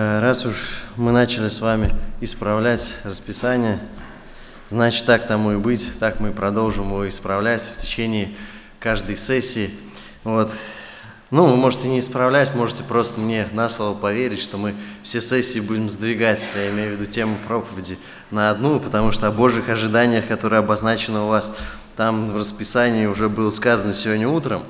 Э, раз уж мы начали с вами исправлять расписание, значит так тому и быть, так мы продолжим его исправлять в течение каждой сессии. Вот. Ну, вы можете не исправлять, можете просто мне на слово поверить, что мы все сессии будем сдвигать, я имею в виду тему проповеди, на одну, потому что о Божьих ожиданиях, которые обозначены у вас там в расписании, уже было сказано сегодня утром.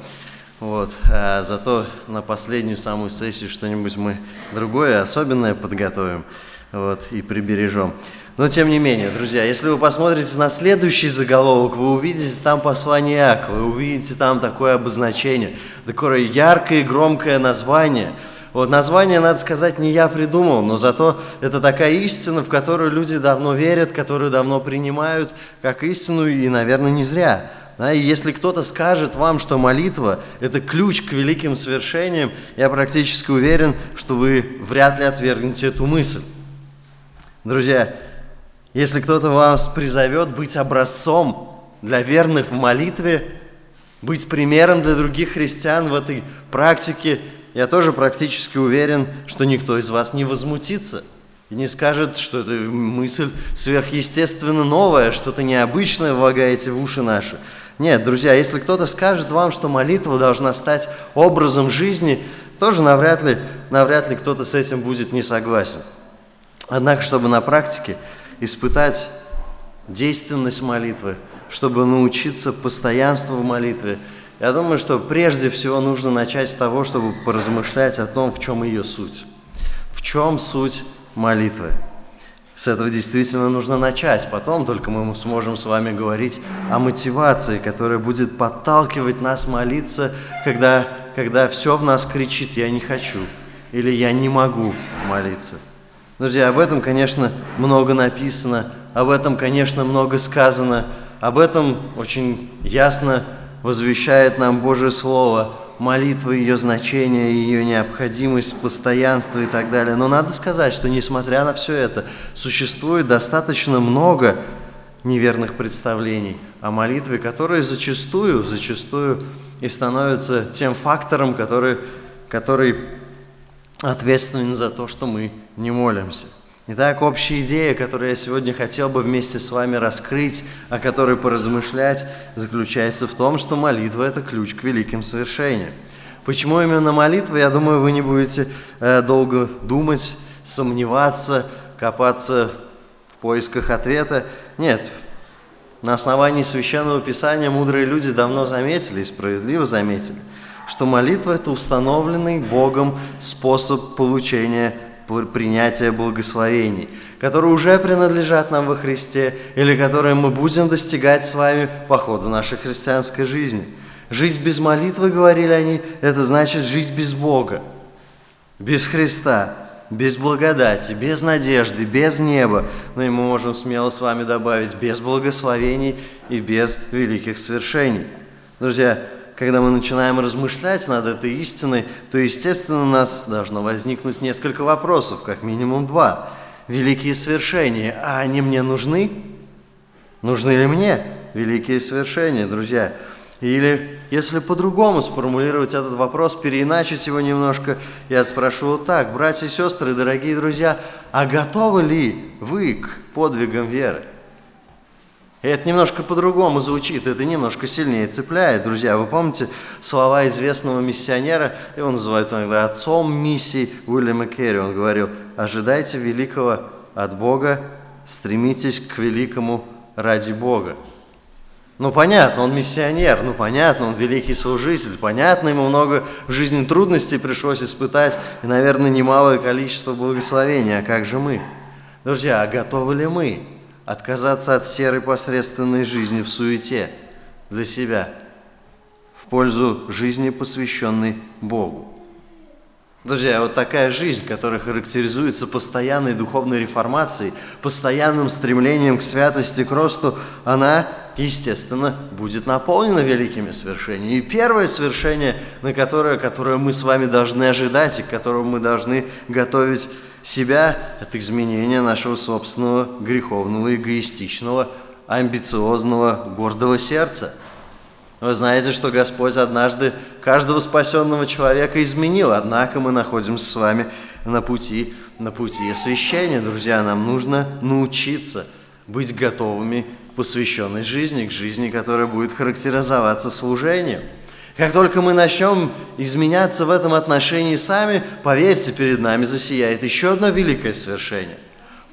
Вот. А зато на последнюю самую сессию что-нибудь мы другое, особенное подготовим вот, и прибережем. Но тем не менее, друзья, если вы посмотрите на следующий заголовок, вы увидите там послание Иакова, вы увидите там такое обозначение, такое яркое и громкое название. Вот название, надо сказать, не я придумал, но зато это такая истина, в которую люди давно верят, которую давно принимают как истину, и, наверное, не зря. Да, и если кто-то скажет вам, что молитва – это ключ к великим свершениям, я практически уверен, что вы вряд ли отвергнете эту мысль. Друзья, если кто-то вас призовет быть образцом для верных в молитве, быть примером для других христиан в этой практике, я тоже практически уверен, что никто из вас не возмутится и не скажет, что это мысль сверхъестественно новая, что-то необычное влагаете в уши наши. Нет, друзья, если кто-то скажет вам, что молитва должна стать образом жизни, тоже навряд ли, навряд ли кто-то с этим будет не согласен. Однако, чтобы на практике испытать действенность молитвы, чтобы научиться постоянству в молитве, я думаю, что прежде всего нужно начать с того, чтобы поразмышлять о том, в чем ее суть. В чем суть молитвы. С этого действительно нужно начать. Потом только мы сможем с вами говорить о мотивации, которая будет подталкивать нас молиться, когда, когда все в нас кричит «я не хочу» или «я не могу молиться». Друзья, об этом, конечно, много написано, об этом, конечно, много сказано, об этом очень ясно возвещает нам Божье Слово – молитва, ее значение, ее необходимость, постоянство и так далее. Но надо сказать, что несмотря на все это, существует достаточно много неверных представлений о молитве, которые зачастую, зачастую и становятся тем фактором, который, который ответственен за то, что мы не молимся. Итак, общая идея, которую я сегодня хотел бы вместе с вами раскрыть, о которой поразмышлять, заключается в том, что молитва – это ключ к великим совершениям. Почему именно молитва, я думаю, вы не будете э, долго думать, сомневаться, копаться в поисках ответа. Нет, на основании Священного Писания мудрые люди давно заметили и справедливо заметили, что молитва – это установленный Богом способ получения принятия благословений, которые уже принадлежат нам во Христе или которые мы будем достигать с вами по ходу нашей христианской жизни. Жить без молитвы, говорили они, это значит жить без Бога, без Христа, без благодати, без надежды, без неба. Но и мы можем смело с вами добавить без благословений и без великих свершений. Друзья, когда мы начинаем размышлять над этой истиной, то, естественно, у нас должно возникнуть несколько вопросов, как минимум два. Великие свершения, а они мне нужны? Нужны ли мне великие свершения, друзья? Или, если по-другому сформулировать этот вопрос, переиначить его немножко, я спрошу вот так, братья и сестры, дорогие друзья, а готовы ли вы к подвигам веры? Это немножко по-другому звучит, это немножко сильнее цепляет. Друзья, вы помните слова известного миссионера, его называют иногда отцом миссии Уильяма Керри. Он говорил, ожидайте великого от Бога, стремитесь к великому ради Бога. Ну, понятно, он миссионер, ну, понятно, он великий служитель, понятно, ему много в жизни трудностей пришлось испытать, и, наверное, немалое количество благословений, а как же мы? Друзья, а готовы ли мы отказаться от серой посредственной жизни в суете для себя, в пользу жизни, посвященной Богу. Друзья, вот такая жизнь, которая характеризуется постоянной духовной реформацией, постоянным стремлением к святости, к росту, она, естественно, будет наполнена великими свершениями. И первое свершение, на которое, которое мы с вами должны ожидать и к которому мы должны готовить себя – это изменение нашего собственного греховного, эгоистичного, амбициозного, гордого сердца. Вы знаете, что Господь однажды каждого спасенного человека изменил, однако мы находимся с вами на пути, на пути освящения. Друзья, нам нужно научиться быть готовыми к посвященной жизни, к жизни, которая будет характеризоваться служением. Как только мы начнем изменяться в этом отношении сами, поверьте, перед нами засияет еще одно великое свершение.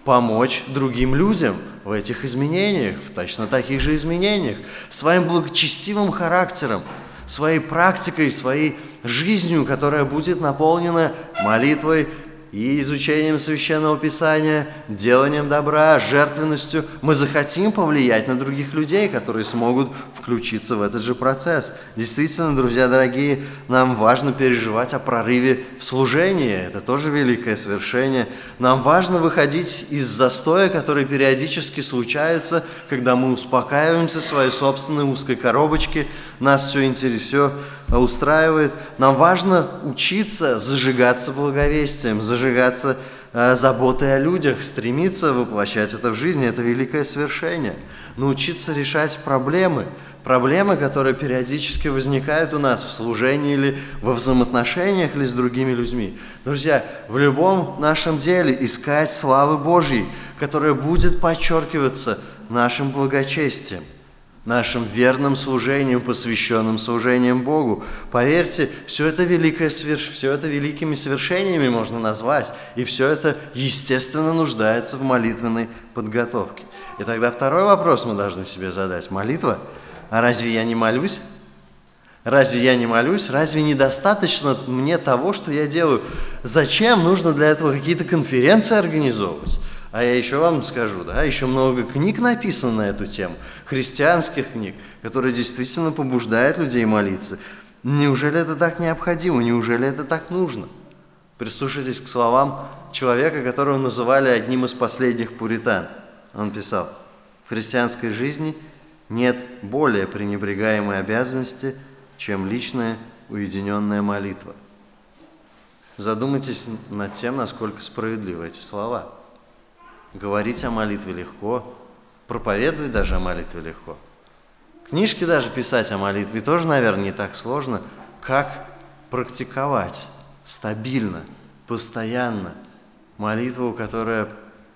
Помочь другим людям в этих изменениях, в точно таких же изменениях, своим благочестивым характером, своей практикой, своей жизнью, которая будет наполнена молитвой и изучением Священного Писания, деланием добра, жертвенностью, мы захотим повлиять на других людей, которые смогут включиться в этот же процесс. Действительно, друзья дорогие, нам важно переживать о прорыве в служении. Это тоже великое свершение. Нам важно выходить из застоя, который периодически случается, когда мы успокаиваемся в своей собственной узкой коробочке, нас все интересует, устраивает. Нам важно учиться зажигаться благовестием, зажигаться э, заботой о людях, стремиться воплощать это в жизни. Это великое свершение. Научиться решать проблемы, проблемы, которые периодически возникают у нас в служении или во взаимоотношениях или с другими людьми. Друзья, в любом нашем деле искать славы Божьей, которая будет подчеркиваться нашим благочестием нашим верным служением, посвященным служением Богу. Поверьте, все это, великое, все это великими свершениями можно назвать, и все это, естественно, нуждается в молитвенной подготовке. И тогда второй вопрос мы должны себе задать. Молитва? А разве я не молюсь? Разве я не молюсь? Разве недостаточно мне того, что я делаю? Зачем нужно для этого какие-то конференции организовывать? А я еще вам скажу, да, еще много книг написано на эту тему, христианских книг, которые действительно побуждают людей молиться. Неужели это так необходимо? Неужели это так нужно? Прислушайтесь к словам человека, которого называли одним из последних пуритан. Он писал, в христианской жизни нет более пренебрегаемой обязанности, чем личная уединенная молитва. Задумайтесь над тем, насколько справедливы эти слова. Говорить о молитве легко, проповедовать даже о молитве легко. Книжки даже писать о молитве тоже, наверное, не так сложно, как практиковать стабильно, постоянно молитву, которая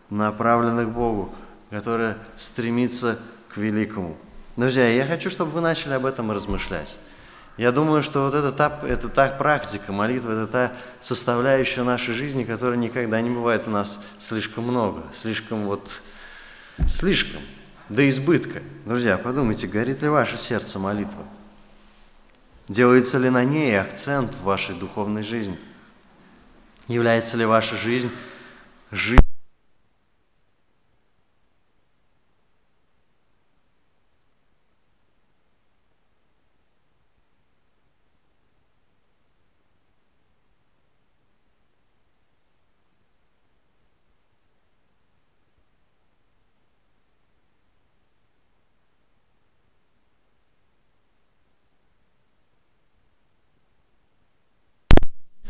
направлена к Богу, которая стремится к великому. Друзья, я хочу, чтобы вы начали об этом размышлять. Я думаю, что вот это та, это та практика, молитва, это та составляющая нашей жизни, которая никогда не бывает у нас слишком много, слишком вот, слишком, до избытка. Друзья, подумайте, горит ли ваше сердце молитва? Делается ли на ней акцент в вашей духовной жизни? Является ли ваша жизнь жизнью?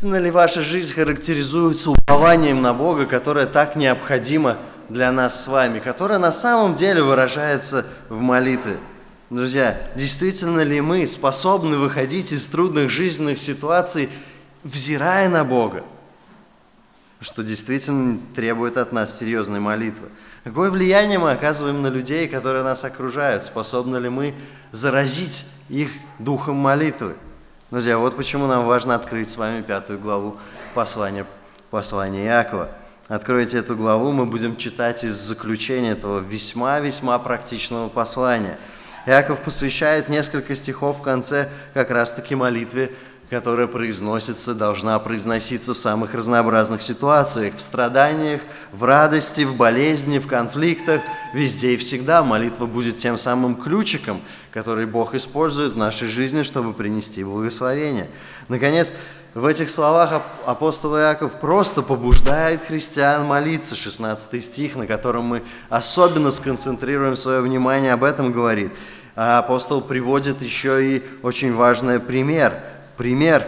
Истинно ли ваша жизнь характеризуется упованием на Бога, которое так необходимо для нас с вами, которое на самом деле выражается в молитве? Друзья, действительно ли мы способны выходить из трудных жизненных ситуаций, взирая на Бога? Что действительно требует от нас серьезной молитвы. Какое влияние мы оказываем на людей, которые нас окружают? Способны ли мы заразить их духом молитвы? Друзья, вот почему нам важно открыть с вами пятую главу послания, послания Иакова. Откройте эту главу, мы будем читать из заключения этого весьма-весьма практичного послания. Иаков посвящает несколько стихов в конце как раз-таки молитве которая произносится, должна произноситься в самых разнообразных ситуациях, в страданиях, в радости, в болезни, в конфликтах, везде и всегда. Молитва будет тем самым ключиком, который Бог использует в нашей жизни, чтобы принести благословение. Наконец, в этих словах апостол Иаков просто побуждает христиан молиться. 16 стих, на котором мы особенно сконцентрируем свое внимание, об этом говорит. А апостол приводит еще и очень важный пример – пример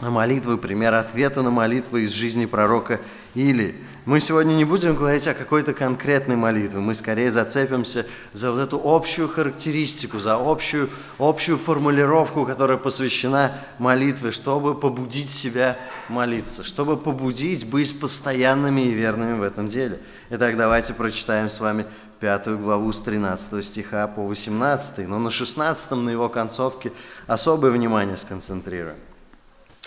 молитвы, пример ответа на молитвы из жизни пророка Или. Мы сегодня не будем говорить о какой-то конкретной молитве, мы скорее зацепимся за вот эту общую характеристику, за общую, общую формулировку, которая посвящена молитве, чтобы побудить себя молиться, чтобы побудить быть постоянными и верными в этом деле. Итак, давайте прочитаем с вами пятую главу с 13 стиха по 18, но на 16 на его концовке особое внимание сконцентрируем.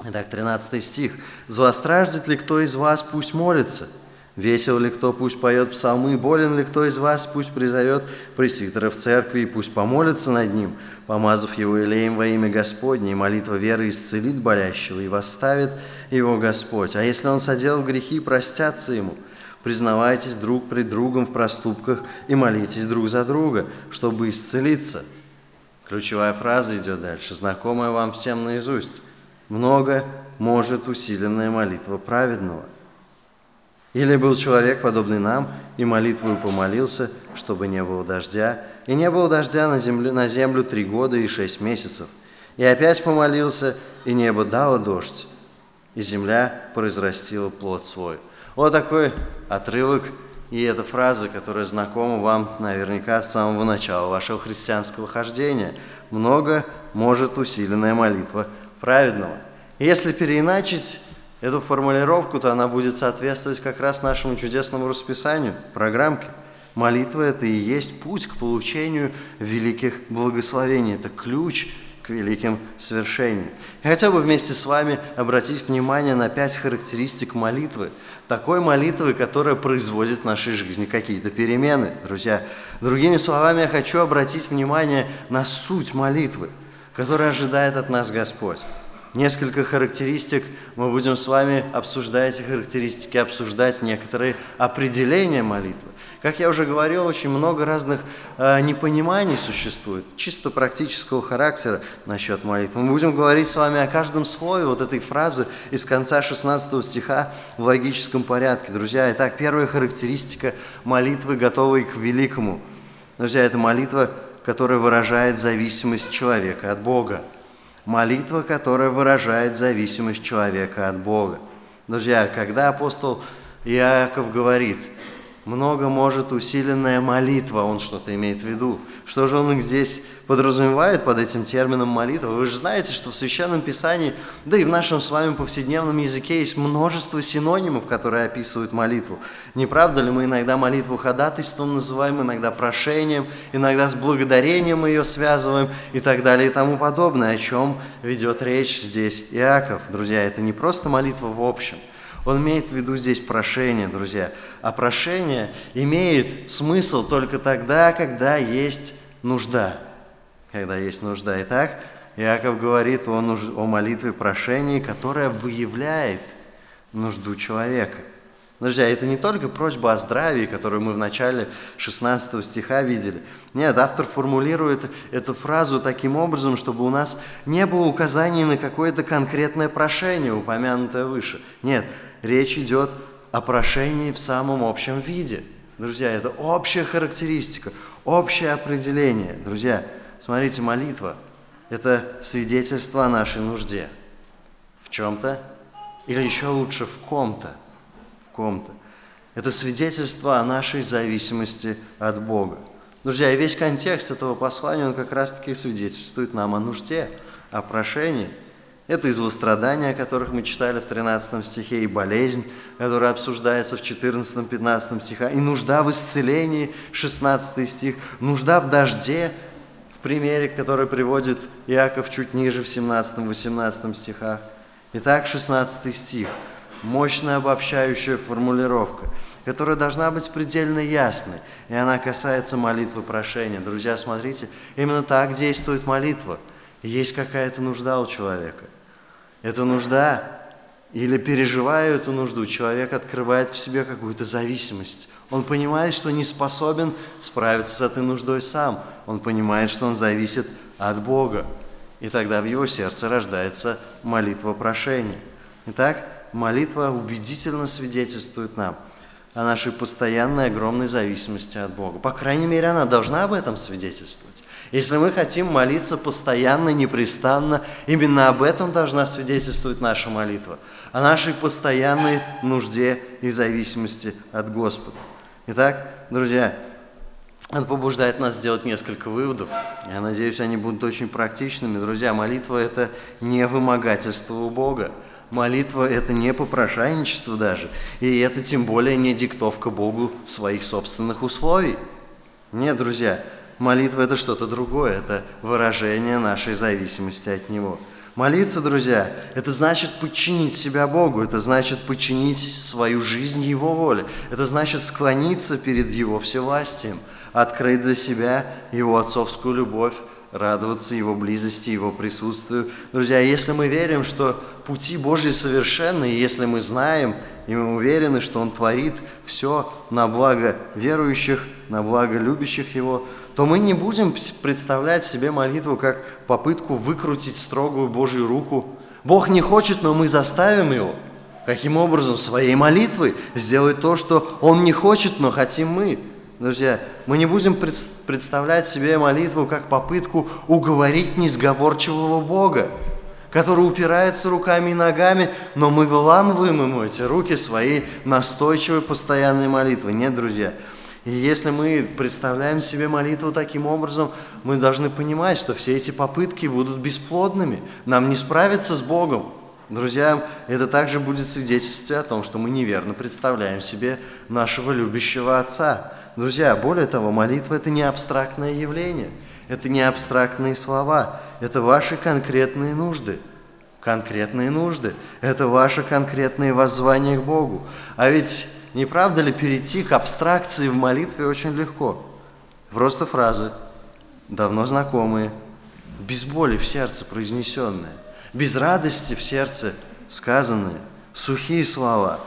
Итак, 13 стих. «Злостраждет ли кто из вас, пусть молится, Весел ли кто, пусть поет псалмы, болен ли кто из вас, пусть призовет пресвитера в церкви, и пусть помолится над ним, помазав его елеем во имя Господне, и молитва веры исцелит болящего, и восставит его Господь. А если он соделал грехи, простятся ему. Признавайтесь друг пред другом в проступках и молитесь друг за друга, чтобы исцелиться. Ключевая фраза идет дальше, знакомая вам всем наизусть. Много может усиленная молитва праведного – или был человек, подобный нам, и молитвою помолился, чтобы не было дождя, и не было дождя на землю, на землю три года и шесть месяцев. И опять помолился, и небо дало дождь, и земля произрастила плод свой. Вот такой отрывок, и эта фраза, которая знакома вам наверняка с самого начала вашего христианского хождения. Много может усиленная молитва праведного. Если переиначить Эту формулировку-то она будет соответствовать как раз нашему чудесному расписанию, программке. Молитва – это и есть путь к получению великих благословений. Это ключ великим свершениям. Я хотел бы вместе с вами обратить внимание на пять характеристик молитвы. Такой молитвы, которая производит в нашей жизни какие-то перемены, друзья. Другими словами, я хочу обратить внимание на суть молитвы, которая ожидает от нас Господь несколько характеристик. Мы будем с вами обсуждать эти характеристики, обсуждать некоторые определения молитвы. Как я уже говорил, очень много разных э, непониманий существует, чисто практического характера насчет молитвы. Мы будем говорить с вами о каждом слове вот этой фразы из конца 16 стиха в логическом порядке. Друзья, итак, первая характеристика молитвы, готовой к великому. Друзья, это молитва, которая выражает зависимость человека от Бога молитва, которая выражает зависимость человека от Бога. Друзья, когда апостол Иаков говорит, много может усиленная молитва, он что-то имеет в виду. Что же он здесь подразумевает под этим термином молитва? Вы же знаете, что в Священном Писании, да и в нашем с вами повседневном языке есть множество синонимов, которые описывают молитву. Не правда ли мы иногда молитву ходатайством называем, иногда прошением, иногда с благодарением ее связываем и так далее и тому подобное, о чем ведет речь здесь Иаков. Друзья, это не просто молитва в общем – он имеет в виду здесь прошение, друзья. А прошение имеет смысл только тогда, когда есть нужда. Когда есть нужда. Итак, Иаков говорит о, нуж... о молитве прошении, которая выявляет нужду человека. Друзья, это не только просьба о здравии, которую мы в начале 16 стиха видели. Нет, автор формулирует эту фразу таким образом, чтобы у нас не было указаний на какое-то конкретное прошение, упомянутое выше. Нет, речь идет о прошении в самом общем виде. Друзья, это общая характеристика, общее определение. Друзья, смотрите, молитва – это свидетельство о нашей нужде. В чем-то или еще лучше в ком-то. В ком-то. Это свидетельство о нашей зависимости от Бога. Друзья, и весь контекст этого послания, он как раз-таки свидетельствует нам о нужде, о прошении – это и злострадания, о которых мы читали в 13 стихе, и болезнь, которая обсуждается в 14-15 стихах, и нужда в исцелении, 16 стих, нужда в дожде, в примере, который приводит Иаков чуть ниже в 17-18 стихах. Итак, 16 стих, мощная обобщающая формулировка, которая должна быть предельно ясной, и она касается молитвы прошения. Друзья, смотрите, именно так действует молитва. Есть какая-то нужда у человека – эта нужда или переживая эту нужду, человек открывает в себе какую-то зависимость. Он понимает, что не способен справиться с этой нуждой сам. Он понимает, что он зависит от Бога. И тогда в его сердце рождается молитва прошения. Итак, молитва убедительно свидетельствует нам о нашей постоянной огромной зависимости от Бога. По крайней мере, она должна об этом свидетельствовать. Если мы хотим молиться постоянно, непрестанно, именно об этом должна свидетельствовать наша молитва, о нашей постоянной нужде и зависимости от Господа. Итак, друзья, это побуждает нас сделать несколько выводов. Я надеюсь, они будут очень практичными. Друзья, молитва – это не вымогательство у Бога. Молитва – это не попрошайничество даже. И это тем более не диктовка Богу своих собственных условий. Нет, друзья, молитва – это что-то другое. Это выражение нашей зависимости от Него. Молиться, друзья, это значит подчинить себя Богу, это значит подчинить свою жизнь Его воле, это значит склониться перед Его всевластием, открыть для себя Его отцовскую любовь, радоваться Его близости, Его присутствию. Друзья, если мы верим, что пути Божьи совершенны, если мы знаем, и мы уверены, что Он творит все на благо верующих, на благо любящих Его, то мы не будем представлять себе молитву как попытку выкрутить строгую Божью руку. Бог не хочет, но мы заставим Его. Каким образом? Своей молитвой сделать то, что Он не хочет, но хотим мы. Друзья, мы не будем представлять себе молитву как попытку уговорить несговорчивого Бога, который упирается руками и ногами, но мы выламываем ему эти руки своей настойчивой постоянной молитвы. Нет, друзья. И если мы представляем себе молитву таким образом, мы должны понимать, что все эти попытки будут бесплодными. Нам не справиться с Богом. Друзья, это также будет свидетельствовать о том, что мы неверно представляем себе нашего любящего Отца. Друзья, более того, молитва – это не абстрактное явление, это не абстрактные слова, это ваши конкретные нужды. Конкретные нужды – это ваше конкретное воззвание к Богу. А ведь не правда ли перейти к абстракции в молитве очень легко? Просто фразы, давно знакомые, без боли в сердце произнесенные, без радости в сердце сказанные, сухие слова,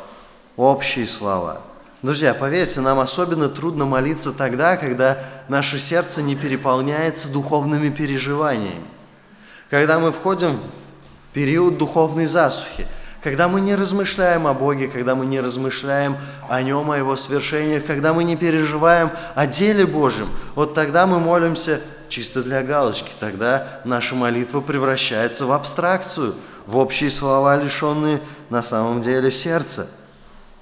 общие слова – Друзья, поверьте, нам особенно трудно молиться тогда, когда наше сердце не переполняется духовными переживаниями. Когда мы входим в период духовной засухи, когда мы не размышляем о Боге, когда мы не размышляем о Нем, о Его свершениях, когда мы не переживаем о деле Божьем, вот тогда мы молимся чисто для галочки, тогда наша молитва превращается в абстракцию, в общие слова, лишенные на самом деле сердца.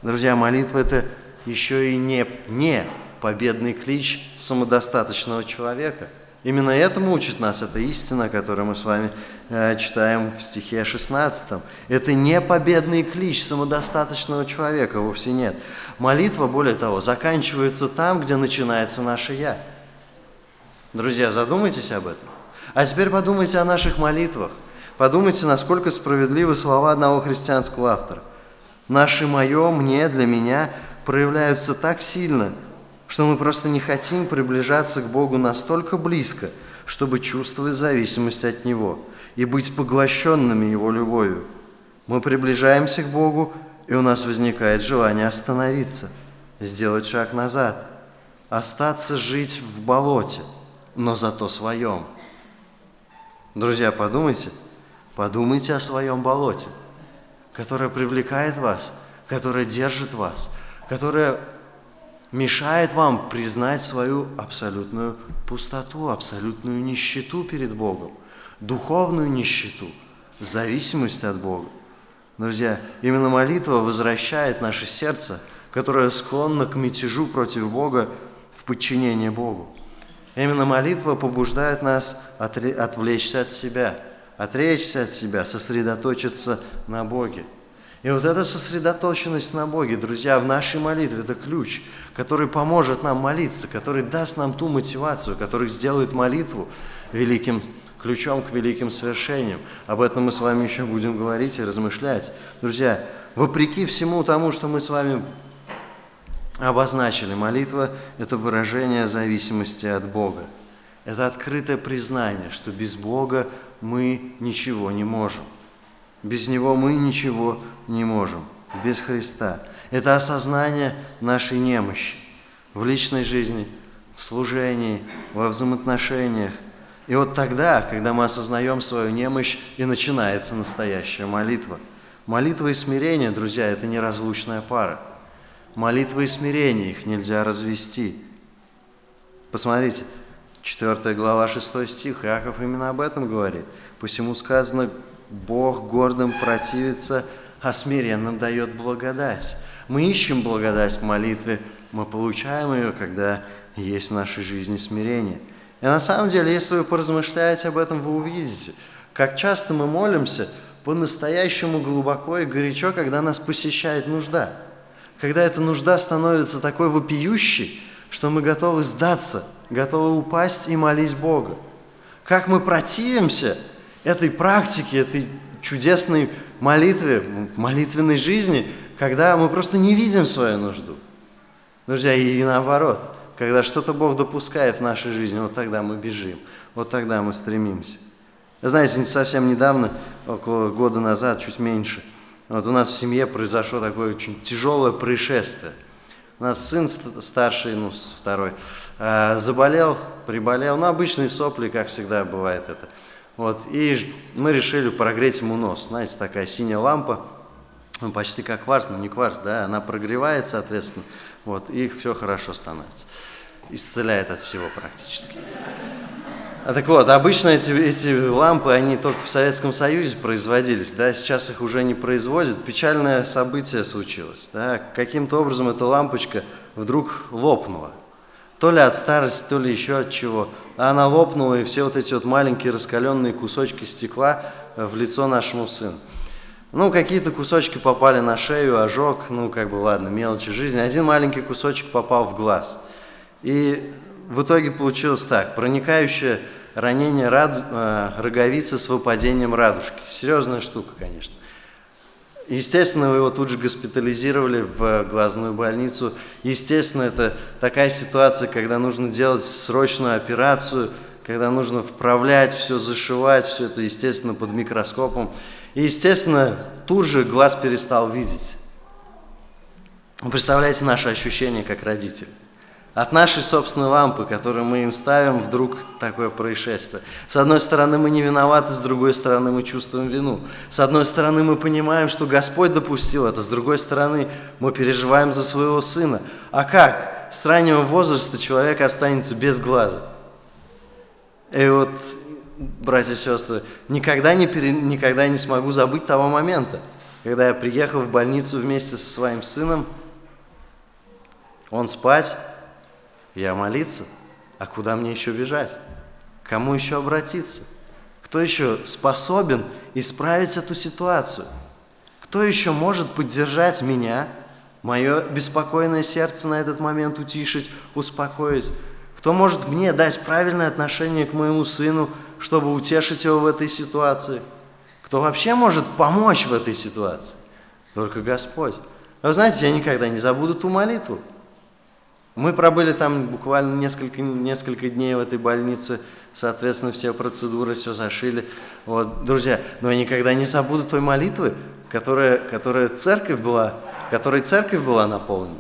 Друзья, молитва – это еще и не, не победный клич самодостаточного человека. Именно этому учит нас эта истина, которую мы с вами э, читаем в стихе 16. Это не победный клич самодостаточного человека, вовсе нет. Молитва, более того, заканчивается там, где начинается наше «я». Друзья, задумайтесь об этом. А теперь подумайте о наших молитвах. Подумайте, насколько справедливы слова одного христианского автора. «Наше мое, мне, для меня проявляются так сильно, что мы просто не хотим приближаться к Богу настолько близко, чтобы чувствовать зависимость от Него и быть поглощенными Его любовью. Мы приближаемся к Богу, и у нас возникает желание остановиться, сделать шаг назад, остаться жить в болоте, но зато своем. Друзья, подумайте, подумайте о своем болоте, которое привлекает вас, которое держит вас – которая мешает вам признать свою абсолютную пустоту, абсолютную нищету перед Богом, духовную нищету, зависимость от Бога. Друзья, именно молитва возвращает наше сердце, которое склонно к мятежу против Бога, в подчинение Богу. Именно молитва побуждает нас отвлечься от себя, отречься от себя, сосредоточиться на Боге. И вот эта сосредоточенность на Боге, друзья, в нашей молитве – это ключ, который поможет нам молиться, который даст нам ту мотивацию, который сделает молитву великим ключом к великим свершениям. Об этом мы с вами еще будем говорить и размышлять. Друзья, вопреки всему тому, что мы с вами обозначили, молитва – это выражение зависимости от Бога. Это открытое признание, что без Бога мы ничего не можем – без Него мы ничего не можем, без Христа. Это осознание нашей немощи в личной жизни, в служении, во взаимоотношениях. И вот тогда, когда мы осознаем свою немощь, и начинается настоящая молитва. Молитва и смирение, друзья, это неразлучная пара. Молитва и смирение, их нельзя развести. Посмотрите, 4 глава 6 стих, Иаков именно об этом говорит. Посему сказано, Бог гордым противится, а смиренным дает благодать. Мы ищем благодать в молитве, мы получаем ее, когда есть в нашей жизни смирение. И на самом деле, если вы поразмышляете об этом, вы увидите, как часто мы молимся по-настоящему глубоко и горячо, когда нас посещает нужда. Когда эта нужда становится такой вопиющей, что мы готовы сдаться, готовы упасть и молить Бога. Как мы противимся этой практике, этой чудесной молитве, молитвенной жизни, когда мы просто не видим свою нужду. Друзья, и наоборот, когда что-то Бог допускает в нашей жизни, вот тогда мы бежим, вот тогда мы стремимся. Знаете, совсем недавно, около года назад, чуть меньше, вот у нас в семье произошло такое очень тяжелое происшествие. У нас сын старший, ну, второй, а, заболел, приболел, ну, обычные сопли, как всегда бывает это. Вот, и мы решили прогреть ему нос. Знаете, такая синяя лампа, почти как кварц, но не кварц, да, она прогревает, соответственно, вот, и все хорошо становится. Исцеляет от всего практически. А так вот, обычно эти, эти лампы, они только в Советском Союзе производились, да, сейчас их уже не производят. Печальное событие случилось, да, каким-то образом эта лампочка вдруг лопнула. То ли от старости, то ли еще от чего. А она лопнула, и все вот эти вот маленькие раскаленные кусочки стекла в лицо нашему сыну. Ну, какие-то кусочки попали на шею, ожог, ну, как бы, ладно, мелочи жизни. Один маленький кусочек попал в глаз. И в итоге получилось так. Проникающее ранение раду, э, роговицы с выпадением радужки. Серьезная штука, конечно. Естественно, его тут же госпитализировали в глазную больницу. Естественно, это такая ситуация, когда нужно делать срочную операцию, когда нужно вправлять, все зашивать, все это, естественно, под микроскопом. И, естественно, тут же глаз перестал видеть. Вы представляете наши ощущения как родители? От нашей собственной лампы, которую мы им ставим, вдруг такое происшествие. С одной стороны, мы не виноваты, с другой стороны, мы чувствуем вину. С одной стороны, мы понимаем, что Господь допустил это, с другой стороны, мы переживаем за своего сына. А как? С раннего возраста человек останется без глаза. И вот, братья и сестры, никогда не, пере... никогда не смогу забыть того момента, когда я приехал в больницу вместе со своим сыном, он спать, я молиться? А куда мне еще бежать? Кому еще обратиться? Кто еще способен исправить эту ситуацию? Кто еще может поддержать меня, мое беспокойное сердце на этот момент утишить, успокоить? Кто может мне дать правильное отношение к моему сыну, чтобы утешить его в этой ситуации? Кто вообще может помочь в этой ситуации? Только Господь. Вы знаете, я никогда не забуду ту молитву. Мы пробыли там буквально несколько, несколько дней в этой больнице, соответственно, все процедуры, все зашили. Вот, друзья, но я никогда не забуду той молитвы, которая, которая церковь была, которой церковь была наполнена.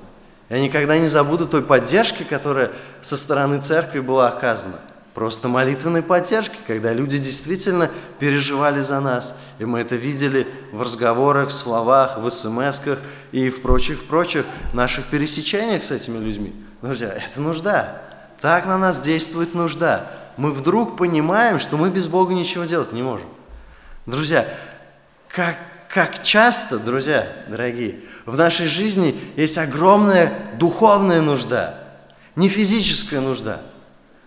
Я никогда не забуду той поддержки, которая со стороны церкви была оказана. Просто молитвенной поддержки, когда люди действительно переживали за нас. И мы это видели в разговорах, в словах, в смс и в прочих-прочих наших пересечениях с этими людьми. Друзья, это нужда. Так на нас действует нужда. Мы вдруг понимаем, что мы без Бога ничего делать не можем. Друзья, как, как часто, друзья, дорогие, в нашей жизни есть огромная духовная нужда, не физическая нужда –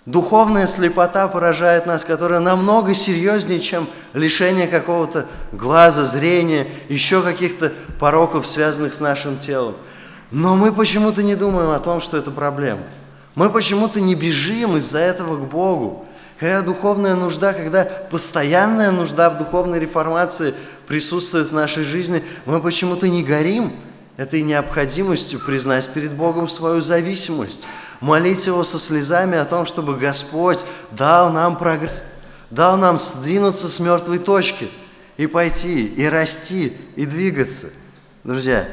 Духовная слепота поражает нас, которая намного серьезнее, чем лишение какого-то глаза, зрения, еще каких-то пороков, связанных с нашим телом. Но мы почему-то не думаем о том, что это проблема. Мы почему-то не бежим из-за этого к Богу. Когда духовная нужда, когда постоянная нужда в духовной реформации присутствует в нашей жизни, мы почему-то не горим этой необходимостью признать перед Богом свою зависимость – молить Его со слезами о том, чтобы Господь дал нам прогресс, дал нам сдвинуться с мертвой точки и пойти, и расти, и двигаться. Друзья,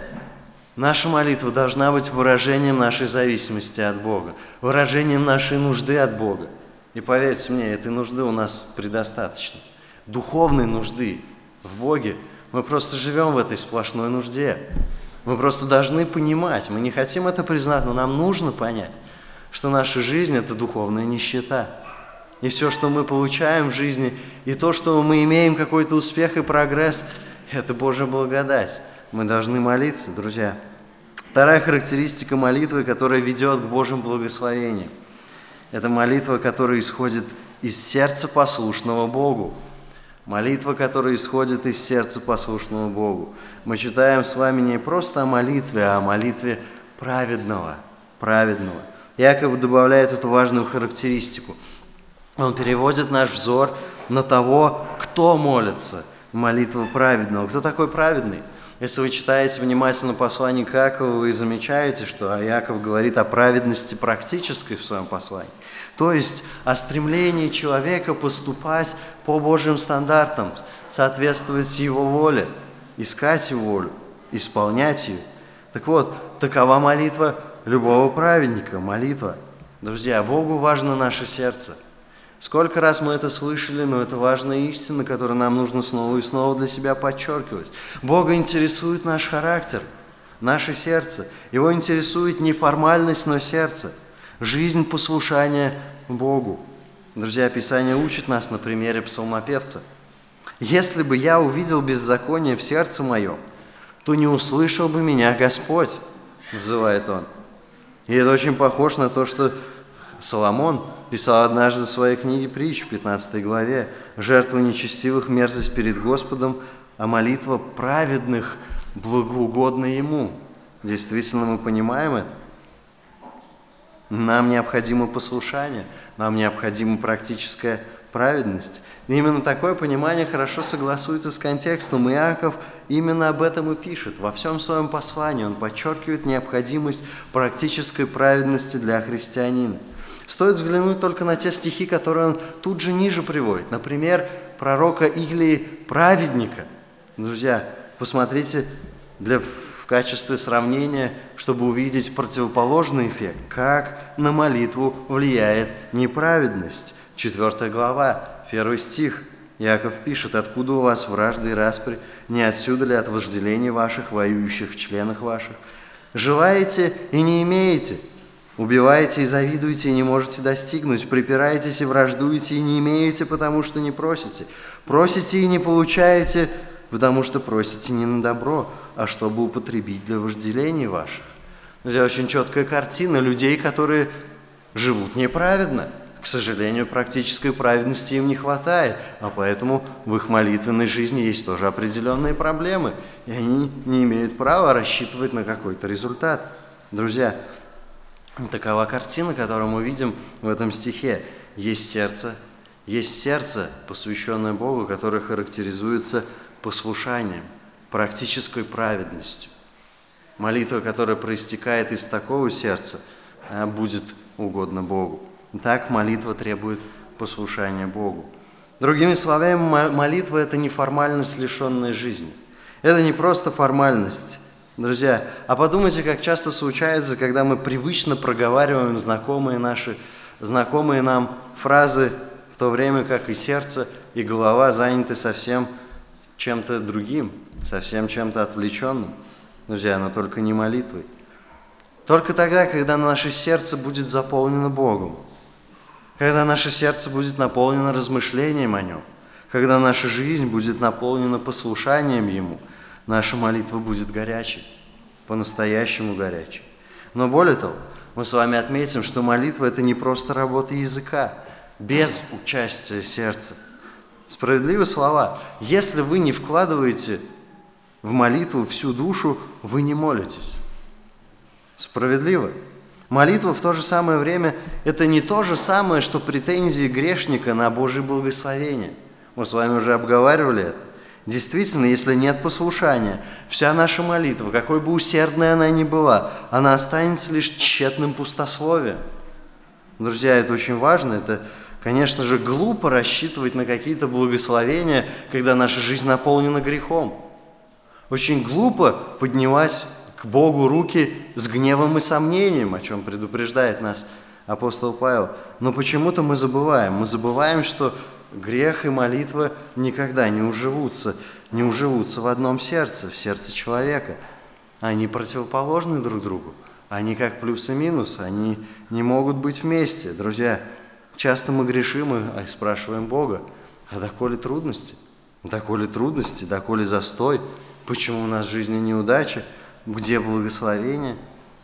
наша молитва должна быть выражением нашей зависимости от Бога, выражением нашей нужды от Бога. И поверьте мне, этой нужды у нас предостаточно. Духовной нужды в Боге. Мы просто живем в этой сплошной нужде. Мы просто должны понимать, мы не хотим это признать, но нам нужно понять, что наша жизнь – это духовная нищета. и все, что мы получаем в жизни, и то, что мы имеем какой-то успех и прогресс, это Божья благодать. Мы должны молиться, друзья. Вторая характеристика молитвы, которая ведет к Божьим благословениям. Это молитва, которая исходит из сердца послушного Богу. Молитва, которая исходит из сердца послушного Богу. Мы читаем с вами не просто о молитве, а о молитве праведного, праведного. Яков добавляет эту важную характеристику. Он переводит наш взор на того, кто молится, молитва праведного. Кто такой праведный? Если вы читаете внимательно послание к Иакову, вы замечаете, что Иаков говорит о праведности практической в своем послании. То есть о стремлении человека поступать по Божьим стандартам, соответствовать Его воле, искать Его волю, исполнять ее. Так вот, такова молитва любого праведника, молитва. Друзья, Богу важно наше сердце – Сколько раз мы это слышали, но это важная истина, которую нам нужно снова и снова для себя подчеркивать. Бога интересует наш характер, наше сердце. Его интересует не формальность, но сердце. Жизнь послушания Богу. Друзья, Писание учит нас на примере псалмопевца. «Если бы я увидел беззаконие в сердце моем, то не услышал бы меня Господь», – взывает он. И это очень похоже на то, что Соломон писал однажды в своей книге притч в 15 главе «Жертва нечестивых – мерзость перед Господом, а молитва праведных благоугодна Ему». Действительно, мы понимаем это? Нам необходимо послушание, нам необходима практическая праведность. Именно такое понимание хорошо согласуется с контекстом. Иаков именно об этом и пишет. Во всем своем послании он подчеркивает необходимость практической праведности для христианина. Стоит взглянуть только на те стихи, которые он тут же ниже приводит. Например, пророка Илии праведника. Друзья, посмотрите для, в качестве сравнения, чтобы увидеть противоположный эффект, как на молитву влияет неправедность. Четвертая глава, первый стих. Яков пишет, «Откуда у вас вражды и распри? Не отсюда ли от вожделений ваших, воюющих в членах ваших? Желаете и не имеете, Убиваете и завидуете, и не можете достигнуть. Припираетесь и враждуете, и не имеете, потому что не просите. Просите и не получаете, потому что просите не на добро, а чтобы употребить для вожделений ваших. Это очень четкая картина людей, которые живут неправедно. К сожалению, практической праведности им не хватает, а поэтому в их молитвенной жизни есть тоже определенные проблемы, и они не имеют права рассчитывать на какой-то результат. Друзья, Такова картина, которую мы видим в этом стихе. Есть сердце, есть сердце, посвященное Богу, которое характеризуется послушанием, практической праведностью. Молитва, которая проистекает из такого сердца, будет угодно Богу. Так молитва требует послушания Богу. Другими словами, молитва – это не формальность, лишенная жизни. Это не просто формальность, Друзья, а подумайте, как часто случается, когда мы привычно проговариваем знакомые наши, знакомые нам фразы, в то время как и сердце, и голова заняты совсем чем-то другим, совсем чем-то отвлеченным. Друзья, но только не молитвой. Только тогда, когда наше сердце будет заполнено Богом, когда наше сердце будет наполнено размышлением о Нем, когда наша жизнь будет наполнена послушанием Ему – наша молитва будет горячей, по-настоящему горячей. Но более того, мы с вами отметим, что молитва – это не просто работа языка, без участия сердца. Справедливы слова. Если вы не вкладываете в молитву всю душу, вы не молитесь. Справедливо. Молитва в то же самое время – это не то же самое, что претензии грешника на Божье благословение. Мы с вами уже обговаривали это. Действительно, если нет послушания, вся наша молитва, какой бы усердной она ни была, она останется лишь тщетным пустословием. Друзья, это очень важно. Это, конечно же, глупо рассчитывать на какие-то благословения, когда наша жизнь наполнена грехом. Очень глупо поднимать к Богу руки с гневом и сомнением, о чем предупреждает нас апостол Павел. Но почему-то мы забываем. Мы забываем, что Грех и молитва никогда не уживутся, не уживутся в одном сердце, в сердце человека. Они противоположны друг другу. Они как плюс и минус, они не могут быть вместе. Друзья, Часто мы грешим и спрашиваем Бога, а доколе трудности? Доколе трудности, доколе застой? Почему у нас в жизни неудача? Где благословение?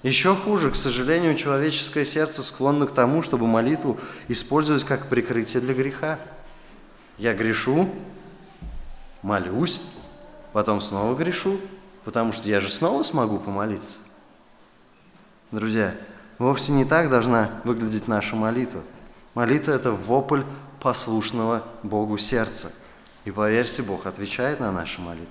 Еще хуже, к сожалению, человеческое сердце склонно к тому, чтобы молитву использовать как прикрытие для греха. Я грешу, молюсь, потом снова грешу, потому что я же снова смогу помолиться. Друзья, вовсе не так должна выглядеть наша молитва. Молитва – это вопль послушного Богу сердца. И поверьте, Бог отвечает на наши молитвы.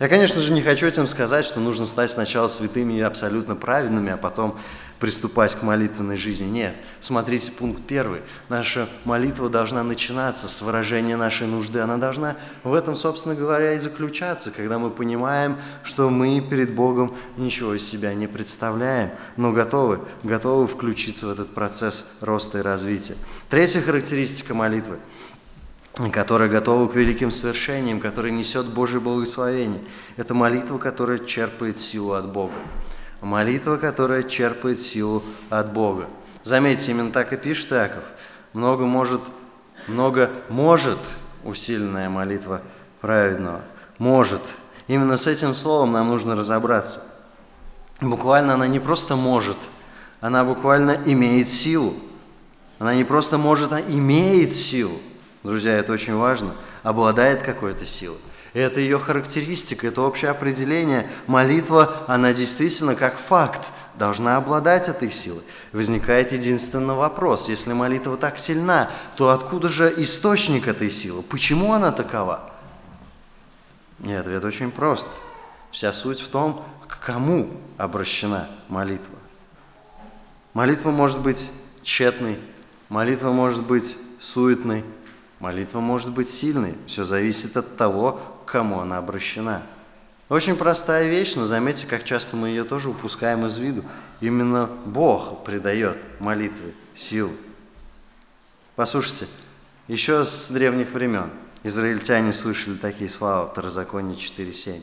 Я, конечно же, не хочу этим сказать, что нужно стать сначала святыми и абсолютно праведными, а потом приступать к молитвенной жизни. Нет. Смотрите, пункт первый. Наша молитва должна начинаться с выражения нашей нужды. Она должна в этом, собственно говоря, и заключаться, когда мы понимаем, что мы перед Богом ничего из себя не представляем, но готовы, готовы включиться в этот процесс роста и развития. Третья характеристика молитвы – которая готова к великим свершениям, которая несет Божье благословение. Это молитва, которая черпает силу от Бога. Молитва, которая черпает силу от Бога. Заметьте, именно так и пишет Иаков. Много может, много может усиленная молитва праведного. Может. Именно с этим словом нам нужно разобраться. Буквально она не просто может, она буквально имеет силу. Она не просто может, а имеет силу. Друзья, это очень важно. Обладает какой-то силой. Это ее характеристика, это общее определение. Молитва, она действительно как факт должна обладать этой силой. Возникает единственный вопрос. Если молитва так сильна, то откуда же источник этой силы? Почему она такова? И ответ очень прост. Вся суть в том, к кому обращена молитва. Молитва может быть тщетной, молитва может быть суетной, Молитва может быть сильной, все зависит от того, к кому она обращена. Очень простая вещь, но заметьте, как часто мы ее тоже упускаем из виду. Именно Бог придает молитве силу. Послушайте, еще с древних времен израильтяне слышали такие слова в Второзаконие 4.7.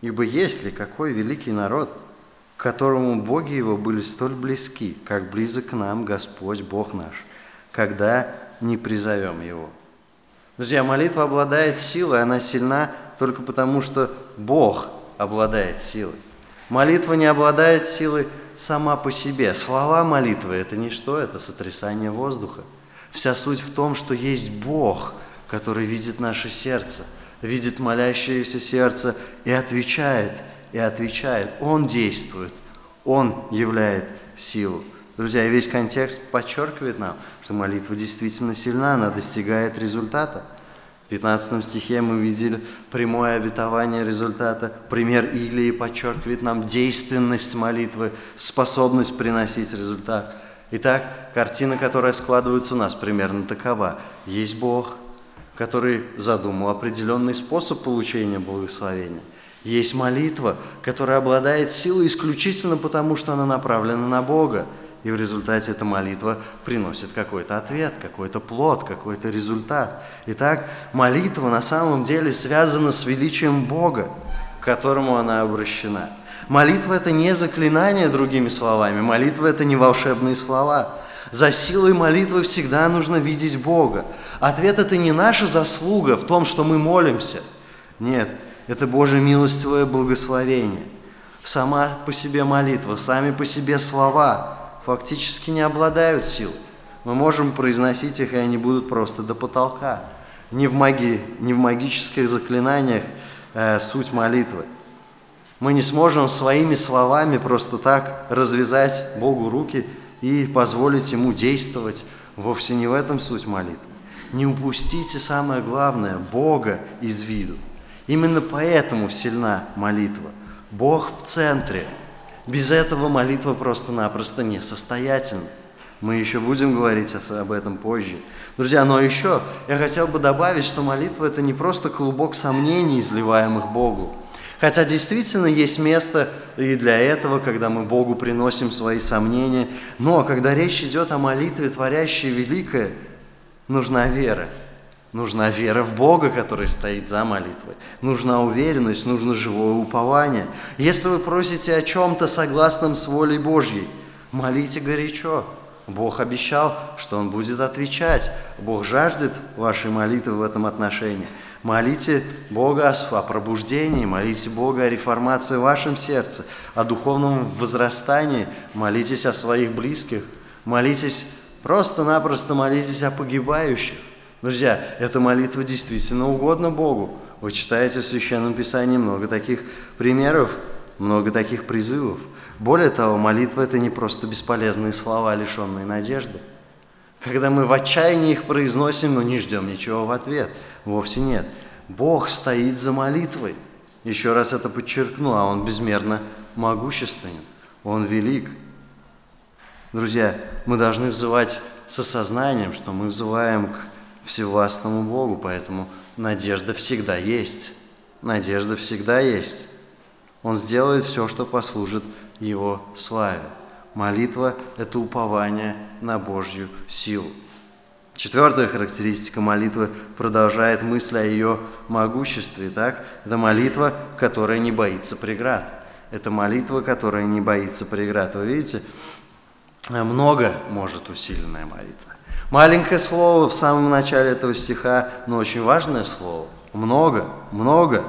«Ибо есть ли какой великий народ, к которому боги его были столь близки, как близок к нам Господь Бог наш, когда не призовем его». Друзья, молитва обладает силой, она сильна только потому, что Бог обладает силой. Молитва не обладает силой сама по себе. Слова молитвы – это не что, это сотрясание воздуха. Вся суть в том, что есть Бог, который видит наше сердце, видит молящееся сердце и отвечает, и отвечает. Он действует, Он являет силу. Друзья, весь контекст подчеркивает нам, что молитва действительно сильна, она достигает результата. В 15 стихе мы видели прямое обетование результата. Пример Илии подчеркивает нам действенность молитвы, способность приносить результат. Итак, картина, которая складывается у нас, примерно такова. Есть Бог, который задумал определенный способ получения благословения. Есть молитва, которая обладает силой исключительно потому, что она направлена на Бога. И в результате эта молитва приносит какой-то ответ, какой-то плод, какой-то результат. Итак, молитва на самом деле связана с величием Бога, к которому она обращена. Молитва – это не заклинание, другими словами. Молитва – это не волшебные слова. За силой молитвы всегда нужно видеть Бога. Ответ – это не наша заслуга в том, что мы молимся. Нет, это Божье милостивое благословение. Сама по себе молитва, сами по себе слова – фактически не обладают силой. Мы можем произносить их, и они будут просто до потолка. Не в, магии, не в магических заклинаниях э, суть молитвы. Мы не сможем своими словами просто так развязать Богу руки и позволить Ему действовать. Вовсе не в этом суть молитвы. Не упустите самое главное – Бога из виду. Именно поэтому сильна молитва. Бог в центре – без этого молитва просто-напросто несостоятельна. Мы еще будем говорить об этом позже. Друзья, но еще я хотел бы добавить, что молитва – это не просто клубок сомнений, изливаемых Богу. Хотя действительно есть место и для этого, когда мы Богу приносим свои сомнения. Но когда речь идет о молитве, творящей великое, нужна вера – Нужна вера в Бога, который стоит за молитвой. Нужна уверенность, нужно живое упование. Если вы просите о чем-то согласном с волей Божьей, молите горячо. Бог обещал, что Он будет отвечать. Бог жаждет вашей молитвы в этом отношении. Молите Бога о пробуждении, молите Бога о реформации в вашем сердце, о духовном возрастании, молитесь о своих близких, молитесь, просто-напросто молитесь о погибающих. Друзья, эта молитва действительно угодна Богу. Вы читаете в Священном Писании много таких примеров, много таких призывов. Более того, молитва – это не просто бесполезные слова, лишенные надежды. Когда мы в отчаянии их произносим, но не ждем ничего в ответ – Вовсе нет. Бог стоит за молитвой. Еще раз это подчеркну, а Он безмерно могущественен. Он велик. Друзья, мы должны взывать с осознанием, что мы взываем к всевластному Богу, поэтому надежда всегда есть. Надежда всегда есть. Он сделает все, что послужит Его славе. Молитва – это упование на Божью силу. Четвертая характеристика молитвы продолжает мысль о ее могуществе. Так? Это молитва, которая не боится преград. Это молитва, которая не боится преград. Вы видите, много может усиленная молитва. Маленькое слово в самом начале этого стиха, но очень важное слово. Много, много.